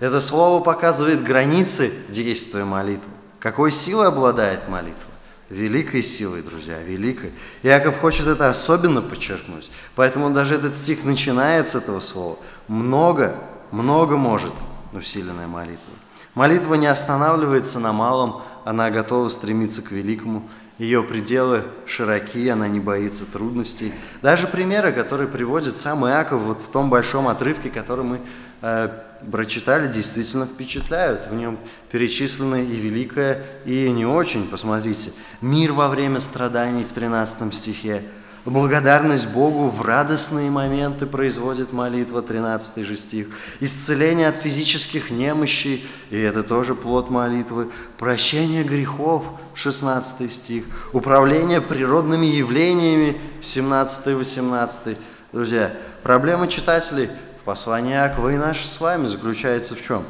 Это слово показывает границы действия молитвы. Какой силой обладает молитва? Великой силой, друзья, великой. Иаков хочет это особенно подчеркнуть. Поэтому даже этот стих начинается с этого слова. Много, много может усиленная молитва. Молитва не останавливается на малом, она готова стремиться к великому. Ее пределы широки, она не боится трудностей. Даже примеры, которые приводит сам Иаков вот в том большом отрывке, который мы э, прочитали, действительно впечатляют. В нем перечислено и великое, и не очень. Посмотрите. Мир во время страданий в 13 стихе. Благодарность Богу в радостные моменты производит молитва, 13 же стих. Исцеление от физических немощей, и это тоже плод молитвы. Прощение грехов, 16 стих. Управление природными явлениями, 17-18. Друзья, проблема читателей – Послание Иакова и наше с вами заключается в чем?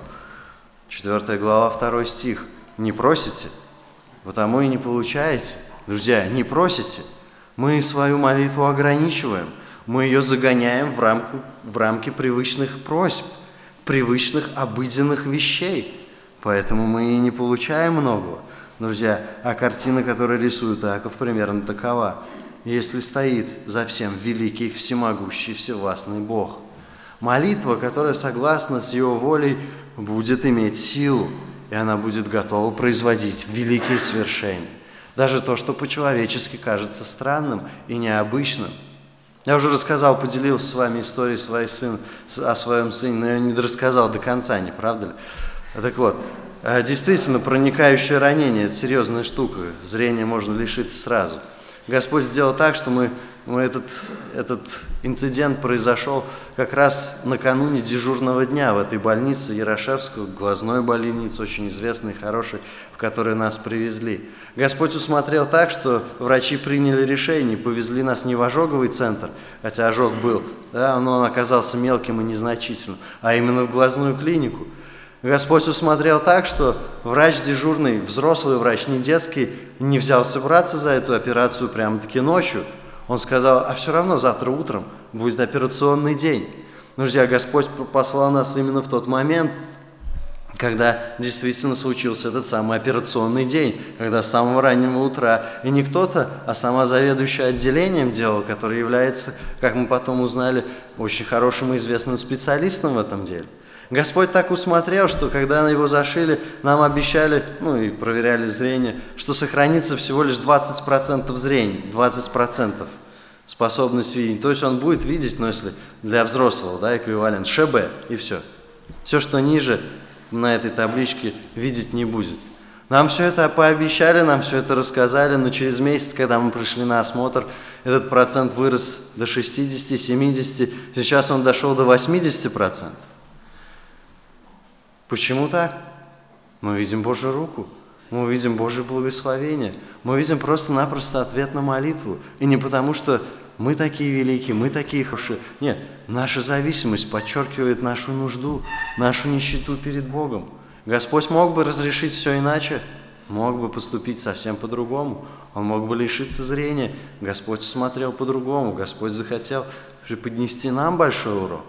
4 глава, 2 стих. Не просите, потому и не получаете. Друзья, не просите. Мы свою молитву ограничиваем. Мы ее загоняем в, рамку, в рамки привычных просьб, привычных обыденных вещей. Поэтому мы и не получаем многого. Друзья, а картина, которую рисует Иаков, примерно такова. Если стоит за всем великий, всемогущий, всевластный Бог – Молитва, которая согласна с Его волей, будет иметь силу, и она будет готова производить великие свершения. Даже то, что по-человечески кажется странным и необычным. Я уже рассказал, поделился с вами историей своей сын, о своем сыне, но я не рассказал до конца, не правда ли? Так вот, э, действительно, проникающее ранение – это серьезная штука. Зрение можно лишиться сразу. Господь сделал так, что мы ну, этот, этот инцидент произошел как раз накануне дежурного дня в этой больнице Ярошевскую, глазной больнице, очень известной, хорошей, в которой нас привезли. Господь усмотрел так, что врачи приняли решение, повезли нас не в ожоговый центр, хотя ожог был, да, но он оказался мелким и незначительным, а именно в глазную клинику. Господь усмотрел так, что врач дежурный, взрослый врач, не детский, не взялся браться за эту операцию прямо-таки ночью – он сказал, а все равно завтра утром будет операционный день. Друзья, Господь послал нас именно в тот момент, когда действительно случился этот самый операционный день, когда с самого раннего утра, и не кто-то, а сама заведующая отделением делал, который является, как мы потом узнали, очень хорошим и известным специалистом в этом деле – Господь так усмотрел, что когда его зашили, нам обещали, ну и проверяли зрение, что сохранится всего лишь 20% зрения, 20% способность видеть. То есть он будет видеть, но если для взрослого, да, эквивалент ШБ и все. Все, что ниже на этой табличке, видеть не будет. Нам все это пообещали, нам все это рассказали, но через месяц, когда мы пришли на осмотр, этот процент вырос до 60-70, сейчас он дошел до 80%. Почему так? Мы видим Божью руку, мы видим Божье благословение, мы видим просто-напросто ответ на молитву. И не потому, что мы такие великие, мы такие хорошие. Нет, наша зависимость подчеркивает нашу нужду, нашу нищету перед Богом. Господь мог бы разрешить все иначе, мог бы поступить совсем по-другому. Он мог бы лишиться зрения. Господь усмотрел по-другому. Господь захотел преподнести нам большой урок.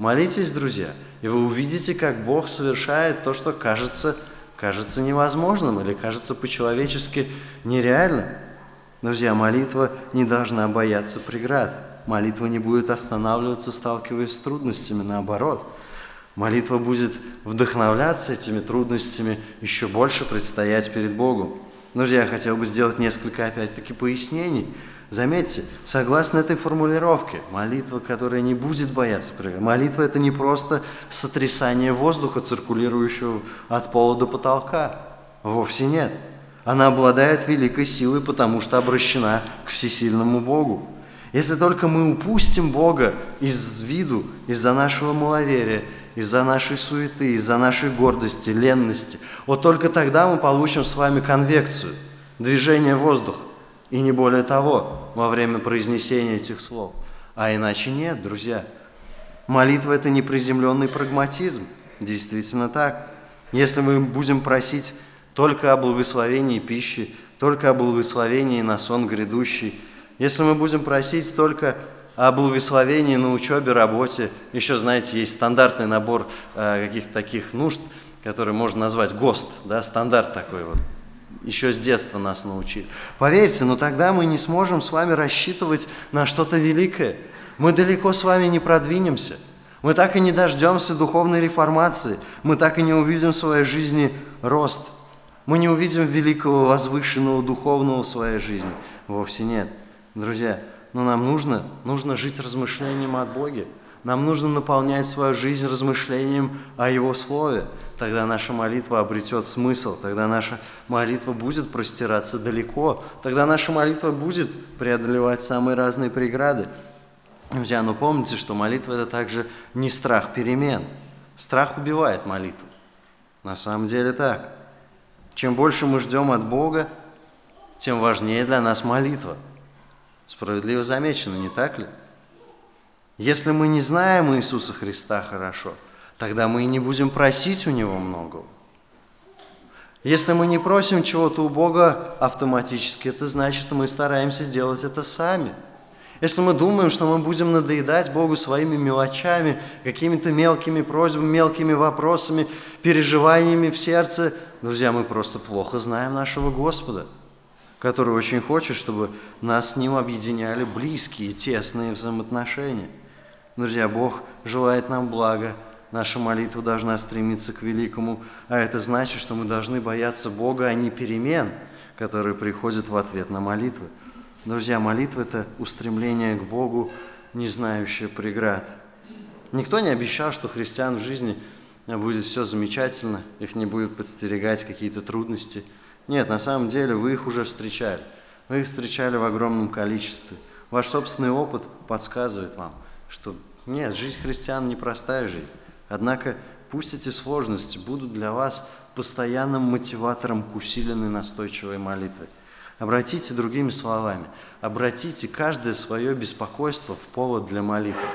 Молитесь, друзья, и вы увидите, как Бог совершает то, что кажется, кажется невозможным или кажется по-человечески нереальным. Друзья, молитва не должна бояться преград. Молитва не будет останавливаться, сталкиваясь с трудностями, наоборот. Молитва будет вдохновляться этими трудностями, еще больше предстоять перед Богом. Друзья, я хотел бы сделать несколько, опять-таки, пояснений – Заметьте, согласно этой формулировке, молитва, которая не будет бояться прыгать, молитва – это не просто сотрясание воздуха, циркулирующего от пола до потолка. Вовсе нет. Она обладает великой силой, потому что обращена к всесильному Богу. Если только мы упустим Бога из виду, из-за нашего маловерия, из-за нашей суеты, из-за нашей гордости, ленности, вот только тогда мы получим с вами конвекцию, движение воздуха. И не более того, во время произнесения этих слов. А иначе нет, друзья. Молитва – это не приземленный прагматизм. Действительно так. Если мы будем просить только о благословении пищи, только о благословении на сон грядущий, если мы будем просить только о благословении на учебе, работе, еще, знаете, есть стандартный набор э, каких-то таких нужд, которые можно назвать ГОСТ, да, стандарт такой вот, еще с детства нас научили. Поверьте, но тогда мы не сможем с вами рассчитывать на что-то великое. Мы далеко с вами не продвинемся. Мы так и не дождемся духовной реформации. Мы так и не увидим в своей жизни рост. Мы не увидим великого возвышенного духовного в своей жизни. Вовсе нет. Друзья, но нам нужно, нужно жить размышлением от Боге. Нам нужно наполнять свою жизнь размышлением о Его Слове тогда наша молитва обретет смысл, тогда наша молитва будет простираться далеко, тогда наша молитва будет преодолевать самые разные преграды. Друзья, но помните, что молитва – это также не страх перемен. Страх убивает молитву. На самом деле так. Чем больше мы ждем от Бога, тем важнее для нас молитва. Справедливо замечено, не так ли? Если мы не знаем Иисуса Христа хорошо – тогда мы и не будем просить у Него многого. Если мы не просим чего-то у Бога автоматически, это значит, мы стараемся сделать это сами. Если мы думаем, что мы будем надоедать Богу своими мелочами, какими-то мелкими просьбами, мелкими вопросами, переживаниями в сердце, друзья, мы просто плохо знаем нашего Господа, который очень хочет, чтобы нас с Ним объединяли близкие, тесные взаимоотношения. Друзья, Бог желает нам блага, Наша молитва должна стремиться к великому, а это значит, что мы должны бояться Бога, а не перемен, которые приходят в ответ на молитвы. Друзья, молитва – это устремление к Богу, не знающее преград. Никто не обещал, что христиан в жизни будет все замечательно, их не будет подстерегать какие-то трудности. Нет, на самом деле вы их уже встречали. Вы их встречали в огромном количестве. Ваш собственный опыт подсказывает вам, что нет, жизнь христиан – непростая жизнь. Однако пусть эти сложности будут для вас постоянным мотиватором к усиленной настойчивой молитве. Обратите другими словами, обратите каждое свое беспокойство в повод для молитвы.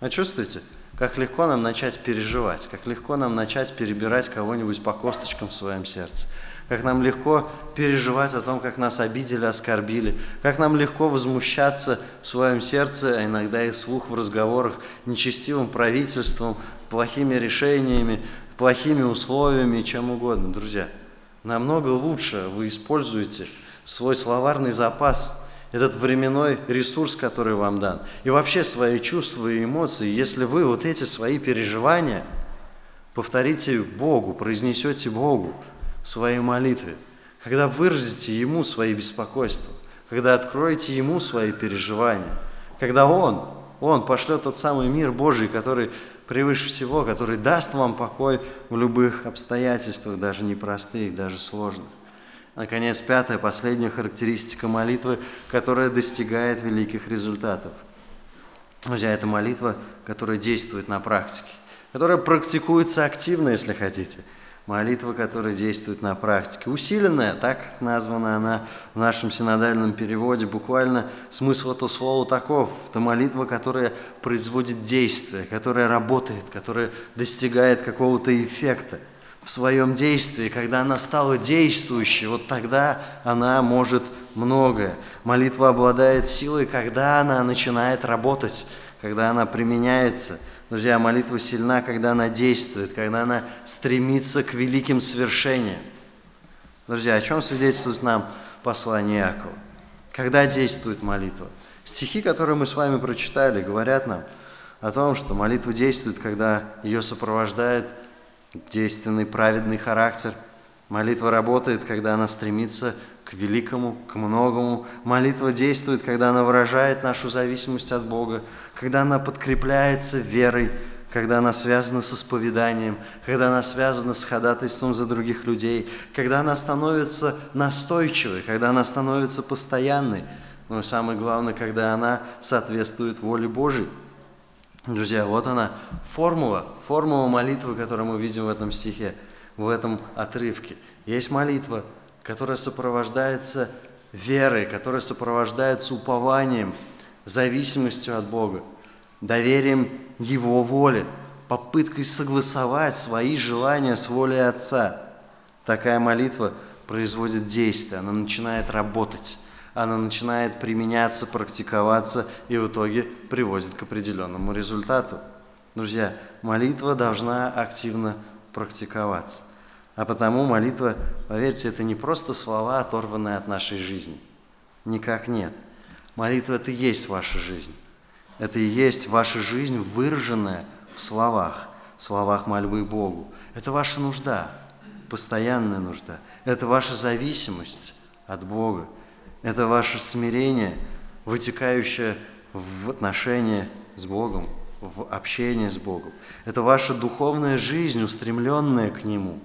А чувствуете, как легко нам начать переживать, как легко нам начать перебирать кого-нибудь по косточкам в своем сердце, как нам легко переживать о том, как нас обидели, оскорбили, как нам легко возмущаться в своем сердце, а иногда и вслух в разговорах нечестивым правительством, плохими решениями, плохими условиями, чем угодно. Друзья, намного лучше вы используете свой словарный запас, этот временной ресурс, который вам дан, и вообще свои чувства и эмоции, если вы вот эти свои переживания повторите Богу, произнесете Богу, в своей молитве, когда выразите Ему свои беспокойства, когда откроете Ему свои переживания, когда Он, Он пошлет тот самый мир Божий, который превыше всего, который даст вам покой в любых обстоятельствах, даже непростых, даже сложных. Наконец, пятая, последняя характеристика молитвы, которая достигает великих результатов. Друзья, это молитва, которая действует на практике, которая практикуется активно, если хотите – молитва, которая действует на практике. Усиленная, так названа она в нашем синодальном переводе, буквально смысл этого слова таков. Это молитва, которая производит действие, которая работает, которая достигает какого-то эффекта. в своем действии, когда она стала действующей, вот тогда она может многое. Молитва обладает силой, когда она начинает работать, когда она применяется. Друзья, молитва сильна, когда она действует, когда она стремится к великим свершениям. Друзья, о чем свидетельствует нам послание Иакова? Когда действует молитва? Стихи, которые мы с вами прочитали, говорят нам о том, что молитва действует, когда ее сопровождает действенный, праведный характер. Молитва работает, когда она стремится к великому, к многому. Молитва действует, когда она выражает нашу зависимость от Бога, когда она подкрепляется верой, когда она связана с исповеданием, когда она связана с ходатайством за других людей, когда она становится настойчивой, когда она становится постоянной, но самое главное, когда она соответствует воле Божией. Друзья, вот она, формула, формула молитвы, которую мы видим в этом стихе, в этом отрывке. Есть молитва, которая сопровождается верой, которая сопровождается упованием, зависимостью от Бога, доверием Его воле, попыткой согласовать свои желания с волей Отца. Такая молитва производит действие, она начинает работать она начинает применяться, практиковаться и в итоге приводит к определенному результату. Друзья, молитва должна активно практиковаться. А потому молитва, поверьте, это не просто слова, оторванные от нашей жизни. Никак нет. Молитва – это и есть ваша жизнь. Это и есть ваша жизнь, выраженная в словах, в словах мольбы Богу. Это ваша нужда, постоянная нужда. Это ваша зависимость от Бога. Это ваше смирение, вытекающее в отношения с Богом, в общение с Богом. Это ваша духовная жизнь, устремленная к Нему.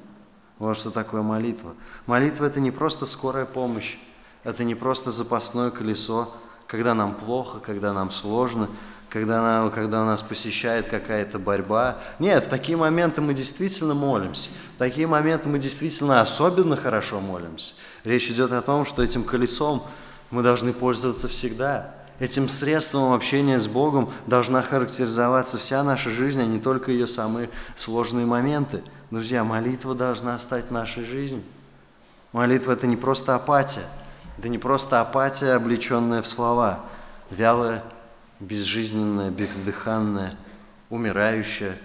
Вот что такое молитва. Молитва – это не просто скорая помощь, это не просто запасное колесо, когда нам плохо, когда нам сложно, когда, она, когда нас посещает какая-то борьба. Нет, в такие моменты мы действительно молимся. В такие моменты мы действительно особенно хорошо молимся. Речь идет о том, что этим колесом мы должны пользоваться всегда. Этим средством общения с Богом должна характеризоваться вся наша жизнь, а не только ее самые сложные моменты. Друзья, молитва должна стать нашей жизнью. Молитва – это не просто апатия. Это не просто апатия, облеченная в слова, вялая, безжизненная, бездыханная, умирающая,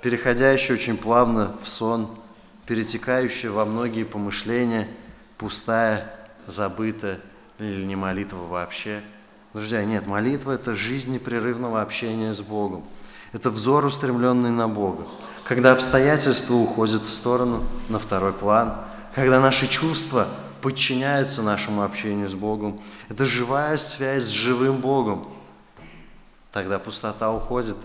переходящая очень плавно в сон, перетекающая во многие помышления, пустая, забытая или не молитва вообще. Друзья, нет, молитва – это жизнь непрерывного общения с Богом. Это взор, устремленный на Бога. Когда обстоятельства уходят в сторону, на второй план, когда наши чувства подчиняются нашему общению с Богом, это живая связь с живым Богом – Тогда пустота уходит,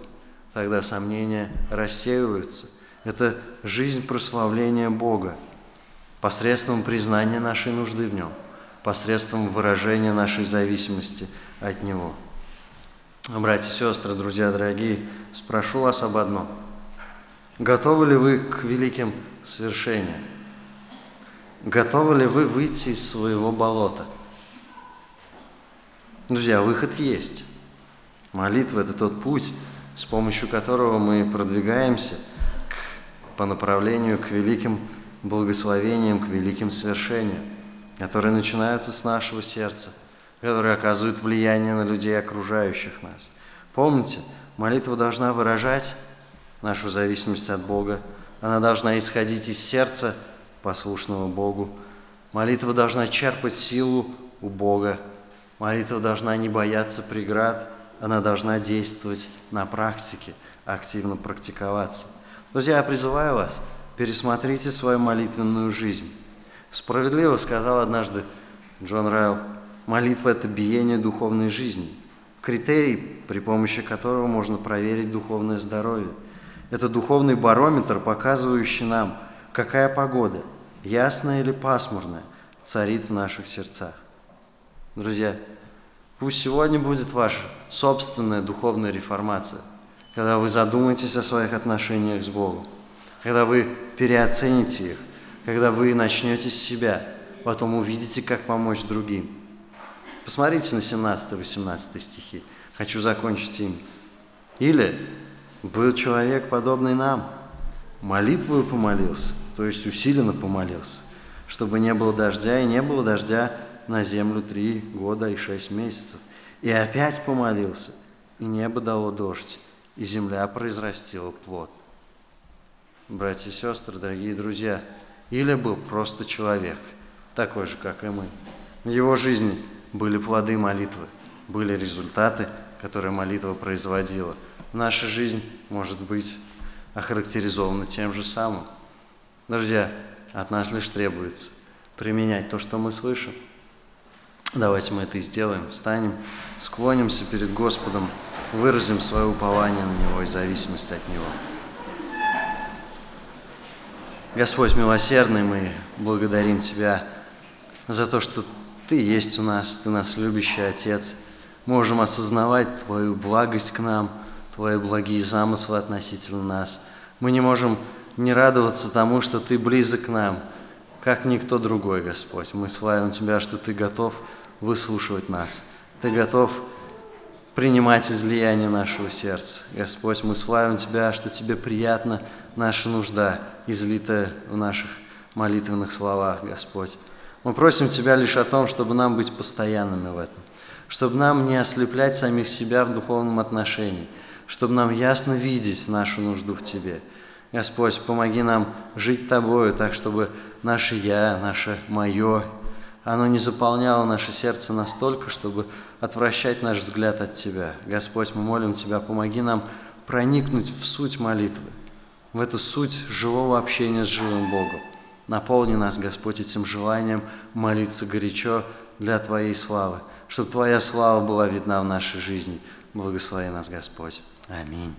тогда сомнения рассеиваются. Это жизнь прославления Бога посредством признания нашей нужды в Нем, посредством выражения нашей зависимости от Него. Братья сестры, друзья дорогие, спрошу вас об одном. Готовы ли вы к великим свершениям? Готовы ли вы выйти из своего болота? Друзья, выход есть. Молитва – это тот путь, с помощью которого мы продвигаемся к, по направлению к великим благословениям, к великим свершениям, которые начинаются с нашего сердца, которые оказывают влияние на людей, окружающих нас. Помните, молитва должна выражать нашу зависимость от Бога, она должна исходить из сердца, послушного Богу. Молитва должна черпать силу у Бога. Молитва должна не бояться преград – она должна действовать на практике, активно практиковаться. Друзья, я призываю вас, пересмотрите свою молитвенную жизнь. Справедливо сказал однажды Джон Райл, молитва – это биение духовной жизни, критерий, при помощи которого можно проверить духовное здоровье. Это духовный барометр, показывающий нам, какая погода, ясная или пасмурная, царит в наших сердцах. Друзья, Пусть сегодня будет ваша собственная духовная реформация, когда вы задумаетесь о своих отношениях с Богом, когда вы переоцените их, когда вы начнете с себя, потом увидите, как помочь другим. Посмотрите на 17-18 стихи. Хочу закончить им. Или был человек, подобный нам, молитвою помолился, то есть усиленно помолился, чтобы не было дождя, и не было дождя на землю три года и шесть месяцев. И опять помолился, и небо дало дождь, и земля произрастила плод. Братья и сестры, дорогие друзья, Или был просто человек, такой же, как и мы. В его жизни были плоды молитвы, были результаты, которые молитва производила. Наша жизнь может быть охарактеризована тем же самым. Друзья, от нас лишь требуется применять то, что мы слышим. Давайте мы это и сделаем. Встанем, склонимся перед Господом, выразим свое упование на Него и зависимость от Него. Господь милосердный, мы благодарим Тебя за то, что Ты есть у нас, Ты нас любящий Отец. Можем осознавать Твою благость к нам, Твои благие замыслы относительно нас. Мы не можем не радоваться тому, что Ты близок к нам, как никто другой, Господь. Мы славим Тебя, что Ты готов выслушивать нас. Ты готов принимать излияние нашего сердца. Господь, мы славим Тебя, что Тебе приятна наша нужда, излитая в наших молитвенных словах, Господь. Мы просим Тебя лишь о том, чтобы нам быть постоянными в этом, чтобы нам не ослеплять самих себя в духовном отношении, чтобы нам ясно видеть нашу нужду в Тебе. Господь, помоги нам жить Тобою так, чтобы наше «я», наше «моё» оно не заполняло наше сердце настолько, чтобы отвращать наш взгляд от Тебя. Господь, мы молим Тебя, помоги нам проникнуть в суть молитвы, в эту суть живого общения с живым Богом. Наполни нас, Господь, этим желанием молиться горячо для Твоей славы, чтобы Твоя слава была видна в нашей жизни. Благослови нас, Господь. Аминь.